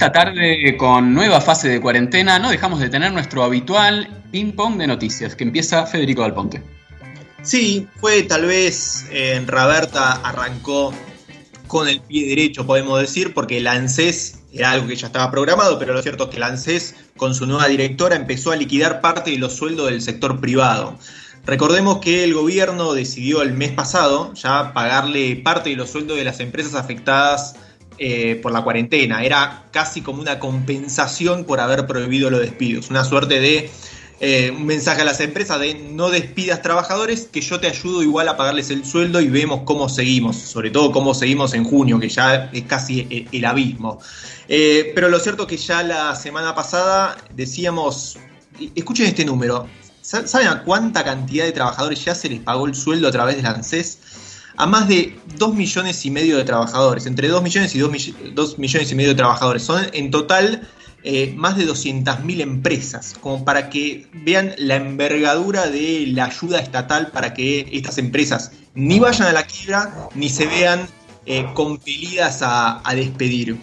esta tarde, con nueva fase de cuarentena, no dejamos de tener nuestro habitual ping-pong de noticias, que empieza Federico Del Ponte. Sí, fue tal vez en Raberta arrancó con el pie derecho, podemos decir, porque el ANSES era algo que ya estaba programado, pero lo cierto es que el ANSES, con su nueva directora, empezó a liquidar parte de los sueldos del sector privado. Recordemos que el gobierno decidió el mes pasado ya pagarle parte de los sueldos de las empresas afectadas eh, por la cuarentena. Era casi como una compensación por haber prohibido los despidos. Una suerte de eh, un mensaje a las empresas de no despidas trabajadores, que yo te ayudo igual a pagarles el sueldo y vemos cómo seguimos, sobre todo cómo seguimos en junio, que ya es casi el, abismo. Eh, pero lo cierto es que ya la semana pasada decíamos, escuchen este número, ¿saben a cuánta cantidad de trabajadores ya se les pagó el sueldo a través del ANSES? A más de 2 millones y medio de trabajadores, entre 2 millones y 2 millones y medio de trabajadores. Son en total eh, más de 200.000 empresas, como para que vean la envergadura de la ayuda estatal para que estas empresas ni vayan a la quiebra ni se vean eh, compelidas a, despedir.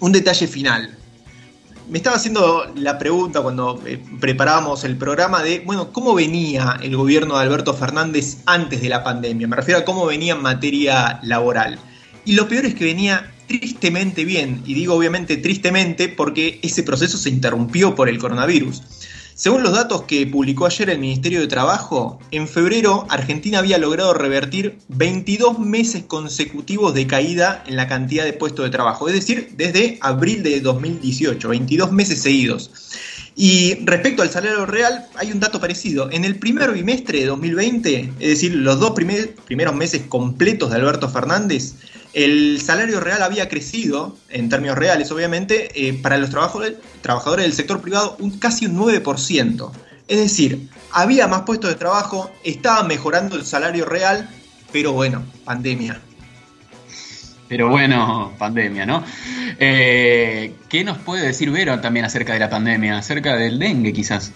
Un detalle final. Me estaba haciendo la pregunta cuando eh, preparábamos el programa de, bueno, ¿cómo venía el gobierno de Alberto Fernández antes de la pandemia? Me refiero a cómo venía en materia laboral. Y lo peor es que venía tristemente bien, y digo obviamente tristemente porque ese proceso se interrumpió por el coronavirus. Según los datos que publicó ayer el Ministerio de Trabajo, en febrero Argentina había logrado revertir 22 meses consecutivos de caída en la cantidad de puestos de trabajo, es decir, desde abril de 2018, 22 meses seguidos. Y respecto al salario real, hay un dato parecido. En el primer bimestre de 2020, es decir, los dos primeros meses completos de Alberto Fernández, el salario real había crecido, en términos reales obviamente, eh, para los trabajadores, del sector privado un, casi un 9%. Es decir, había más puestos de trabajo, estaba mejorando el salario real, pero bueno, pandemia. Pero bueno, pandemia, ¿no? Eh, ¿Qué nos puede decir Vero también acerca de la pandemia, acerca del dengue quizás?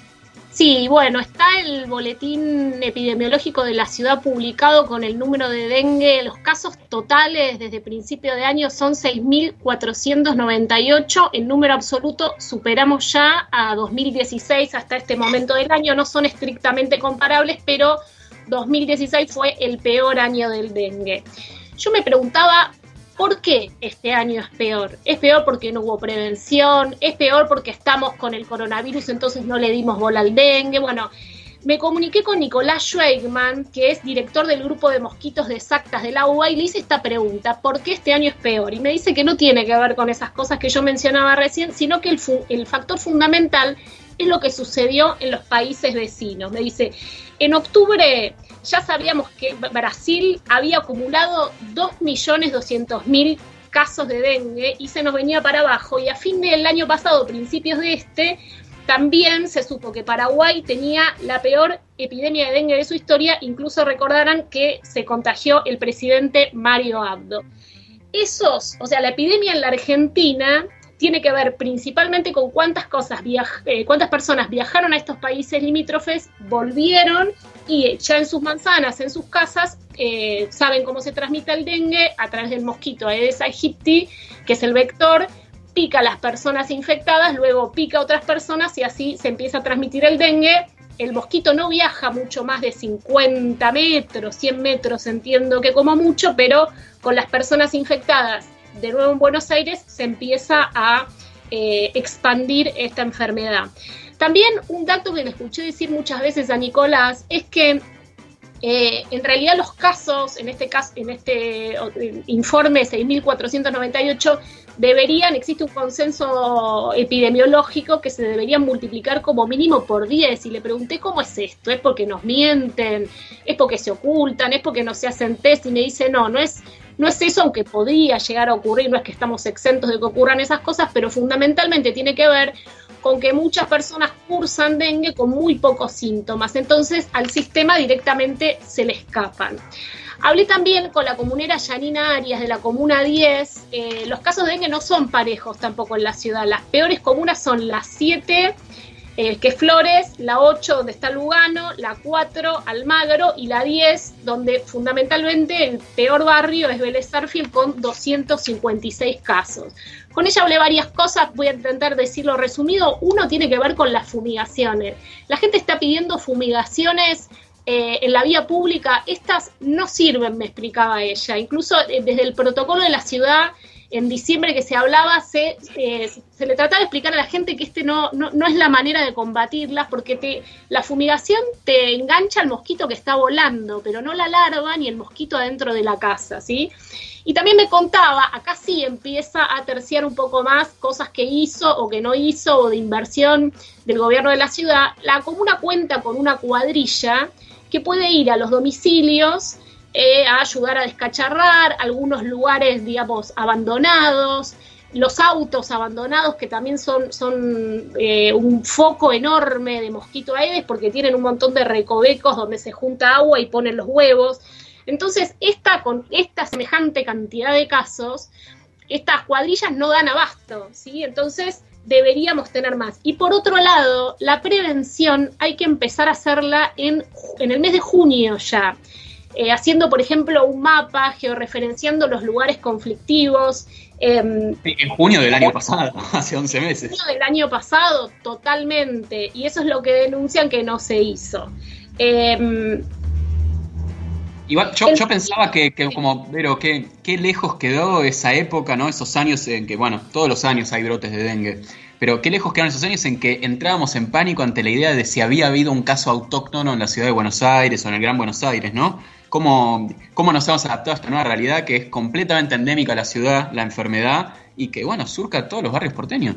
Sí, bueno, está el boletín epidemiológico de la ciudad publicado con el número de dengue. Los casos totales desde principio de año son 6.498. En número absoluto superamos ya a 2016 hasta este momento del año. No son estrictamente comparables, pero 2016 fue el peor año del dengue. Yo me preguntaba ¿Por qué este año es peor? Es peor porque no hubo prevención, es peor porque estamos con el coronavirus, entonces no le dimos bola al dengue. Bueno, me comuniqué con Nicolás Schweigman, que es director del grupo de mosquitos de Sactas de la UBA, y le hice esta pregunta, ¿por qué este año es peor? Y me dice que no tiene que ver con esas cosas que yo mencionaba recién, sino que el factor fundamental es lo que sucedió en los países vecinos. Me dice, en octubre ya sabíamos que Brasil había acumulado 2.200.000 casos de dengue y se nos venía para abajo. Y a fin del año pasado, principios de este, también se supo que Paraguay tenía la peor epidemia de dengue de su historia. Incluso recordarán que se contagió el presidente Mario Abdo. Esos, o sea, la epidemia en la Argentina tiene que ver principalmente con cuántas cosas eh, cuántas personas viajaron a estos países limítrofes, volvieron y ya en sus manzanas, en sus casas, eh, saben cómo se transmite el dengue a través del mosquito Aedes aegypti, que es el vector, pica a las personas infectadas, luego pica a otras personas y así se empieza a transmitir el dengue. El mosquito no viaja mucho más de 50 metros, 100 metros, entiendo que como mucho, pero con las personas infectadas de nuevo en Buenos Aires se empieza a eh, expandir esta enfermedad. También un dato que le escuché decir muchas veces a Nicolás es que eh, en realidad los casos, en este caso, en este informe 6.498, deberían, existe un consenso epidemiológico que se deberían multiplicar como mínimo por 10. Y le pregunté cómo es esto, ¿es porque nos mienten? ¿Es porque se ocultan? ¿Es porque no se hacen test? Y me dice, no, no es no es eso, aunque podría llegar a ocurrir, no es que estamos exentos de que ocurran esas cosas, pero fundamentalmente tiene que ver con que muchas personas cursan dengue con muy pocos síntomas, entonces al sistema directamente se le escapan. Hablé también con la comunera Yanina Arias de la Comuna 10. Eh, los casos de dengue no son parejos tampoco en la ciudad. Las peores comunas son las 7, eh, que es Flores, la 8 donde está Lugano, la 4 Almagro y la 10 donde fundamentalmente el peor barrio es Vélez con 256 casos. Con ella hablé varias cosas, voy a intentar decirlo resumido. Uno tiene que ver con las fumigaciones. La gente está pidiendo fumigaciones eh, en la vía pública. Estas no sirven, me explicaba ella. Incluso eh, desde el protocolo de la ciudad en diciembre que se hablaba, se, eh, se le trataba de explicar a la gente que este no, no, no es la manera de combatirlas, porque te, la fumigación te engancha al mosquito que está volando, pero no la larva ni el mosquito adentro de la casa, ¿sí? Y también me contaba, acá sí empieza a terciar un poco más cosas que hizo o que no hizo, o de inversión del gobierno de la ciudad. La comuna cuenta con una cuadrilla que puede ir a los domicilios eh, a ayudar a descacharrar algunos lugares, digamos, abandonados, los autos abandonados que también son, son eh, un foco enorme de mosquito aedes porque tienen un montón de recovecos donde se junta agua y ponen los huevos. Entonces, esta, con esta semejante cantidad de casos, estas cuadrillas no dan abasto, ¿sí? Entonces, deberíamos tener más. Y por otro lado, la prevención hay que empezar a hacerla en, en el mes de junio ya. Eh, haciendo, por ejemplo, un mapa, georreferenciando los lugares conflictivos. Em, en junio del año pasado, hace 11 meses. En junio del año pasado, totalmente. Y eso es lo que denuncian que no se hizo. Em, Igual, yo, pensaba que, como, pero qué, qué lejos quedó esa época, ¿no? Esos años en que, bueno, todos los años hay brotes de dengue, pero qué lejos quedaron esos años en que entrábamos en pánico ante la idea de si había habido un caso autóctono en la ciudad de Buenos Aires o en el Gran Buenos Aires, ¿no? Cómo, cómo nos hemos adaptado a esta nueva realidad que es completamente endémica a la ciudad, la enfermedad, y que, bueno, surca todos los barrios porteños.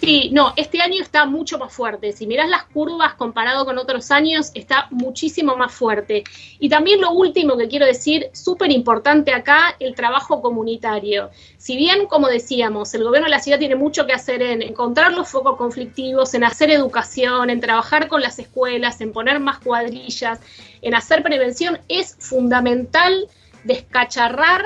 Sí, no, este año está mucho más fuerte. Si mirás las curvas comparado con otros años, está muchísimo más fuerte. Y también lo último que quiero decir, súper importante acá, el trabajo comunitario. Si bien, como decíamos, el gobierno de la ciudad tiene mucho que hacer en encontrar los focos conflictivos, en hacer educación, en trabajar con las escuelas, en poner más cuadrillas, en hacer prevención, es fundamental descacharrar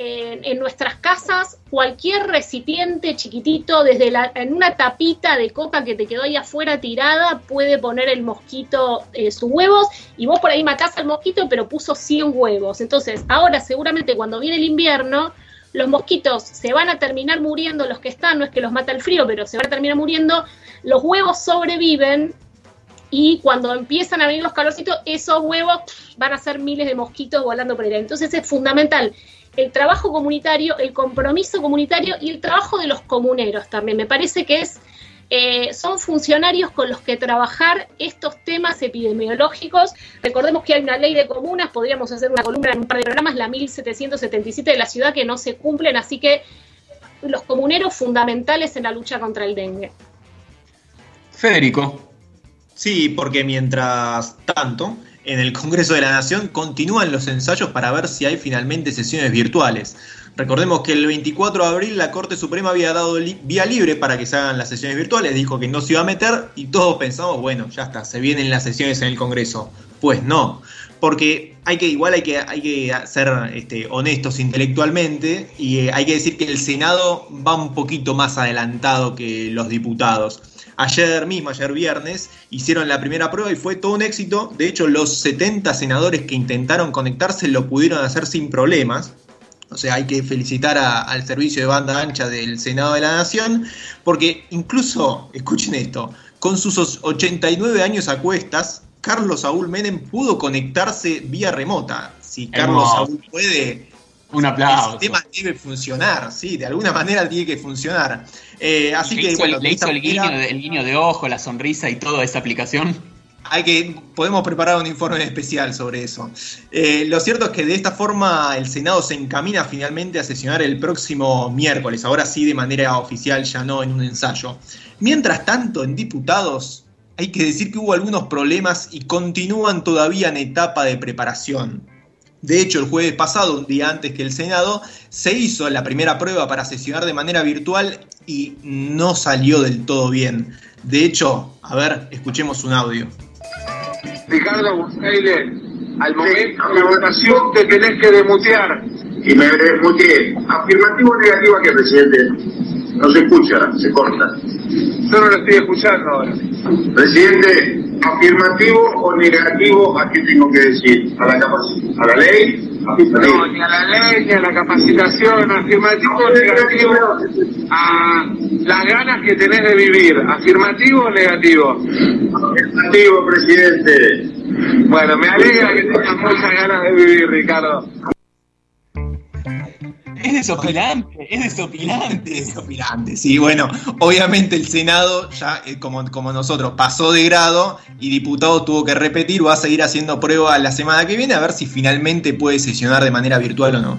en, nuestras casas cualquier recipiente chiquitito, desde la, en una tapita de coca que te quedó ahí afuera tirada, puede poner el mosquito eh, sus huevos y vos por ahí matás al mosquito, pero puso 100 huevos. Entonces, ahora seguramente cuando viene el invierno, los mosquitos se van a terminar muriendo, los que están, no es que los mata el frío, pero se van a terminar muriendo, los huevos sobreviven y cuando empiezan a venir los calorcitos, esos huevos van a ser miles de mosquitos volando por ahí. Entonces es fundamental el trabajo comunitario, el compromiso comunitario y el trabajo de los comuneros también. Me parece que es, eh, son funcionarios con los que trabajar estos temas epidemiológicos. Recordemos que hay una ley de comunas, podríamos hacer una columna en un par de programas, la 1777 de la ciudad, que no se cumplen, así que los comuneros fundamentales en la lucha contra el dengue. Federico. Sí, porque mientras tanto, en el Congreso de la Nación continúan los ensayos para ver si hay finalmente sesiones virtuales. Recordemos que el 24 de abril la Corte Suprema había dado vía libre para que se hagan las sesiones virtuales, dijo que no se iba a meter y todos pensamos, bueno, ya está, se vienen las sesiones en el Congreso. Pues no, porque hay que, igual hay que, hay que ser este, honestos intelectualmente y eh, hay que decir que el Senado va un poquito más adelantado que los diputados. Ayer mismo, ayer viernes, hicieron la primera prueba y fue todo un éxito. De hecho, los 70 senadores que intentaron conectarse lo pudieron hacer sin problemas. O sea, hay que felicitar al servicio de banda ancha del Senado de la Nación, porque incluso, escuchen esto, con sus 89 años a cuestas, Carlos Saúl Menem pudo conectarse vía remota. Si Carlos Saúl puede, un aplauso. El sistema debe funcionar, sí, de alguna manera tiene que funcionar. Eh, así que, bueno, le hizo el, guiño, de ojo, la sonrisa y toda esa aplicación. Hay que, podemos preparar un informe especial sobre eso. Eh, lo cierto es que de esta forma el Senado se encamina finalmente a sesionar el próximo miércoles, ahora sí de manera oficial, ya no en un ensayo. Mientras tanto, en diputados hay que decir que hubo algunos problemas y continúan todavía en etapa de preparación. De hecho, el jueves pasado, un día antes que el Senado, se hizo la primera prueba para sesionar de manera virtual y no salió del todo bien. De hecho, a ver, escuchemos un audio. Ricardo al momento de la votación te tenés que demutear. Y me desmuteé. Afirmativo o negativo que presidente. No se escucha, se corta. Yo no lo estoy escuchando ahora. Presidente, ¿afirmativo o negativo a qué tengo que decir? ¿A la, a la ley? No, ni a la ley, ni a la capacitación, afirmativo o negativo a las ganas que tenés de vivir, afirmativo o negativo. Afirmativo, presidente. Bueno, me alegra que tengas muchas ganas de vivir, Ricardo. Es desopilante, es desopilante. Desopilante, sí, bueno, obviamente el Senado ya, eh, como, como nosotros, pasó de grado y diputado tuvo que repetir, va a seguir haciendo prueba la semana que viene a ver si finalmente puede sesionar de manera virtual o no.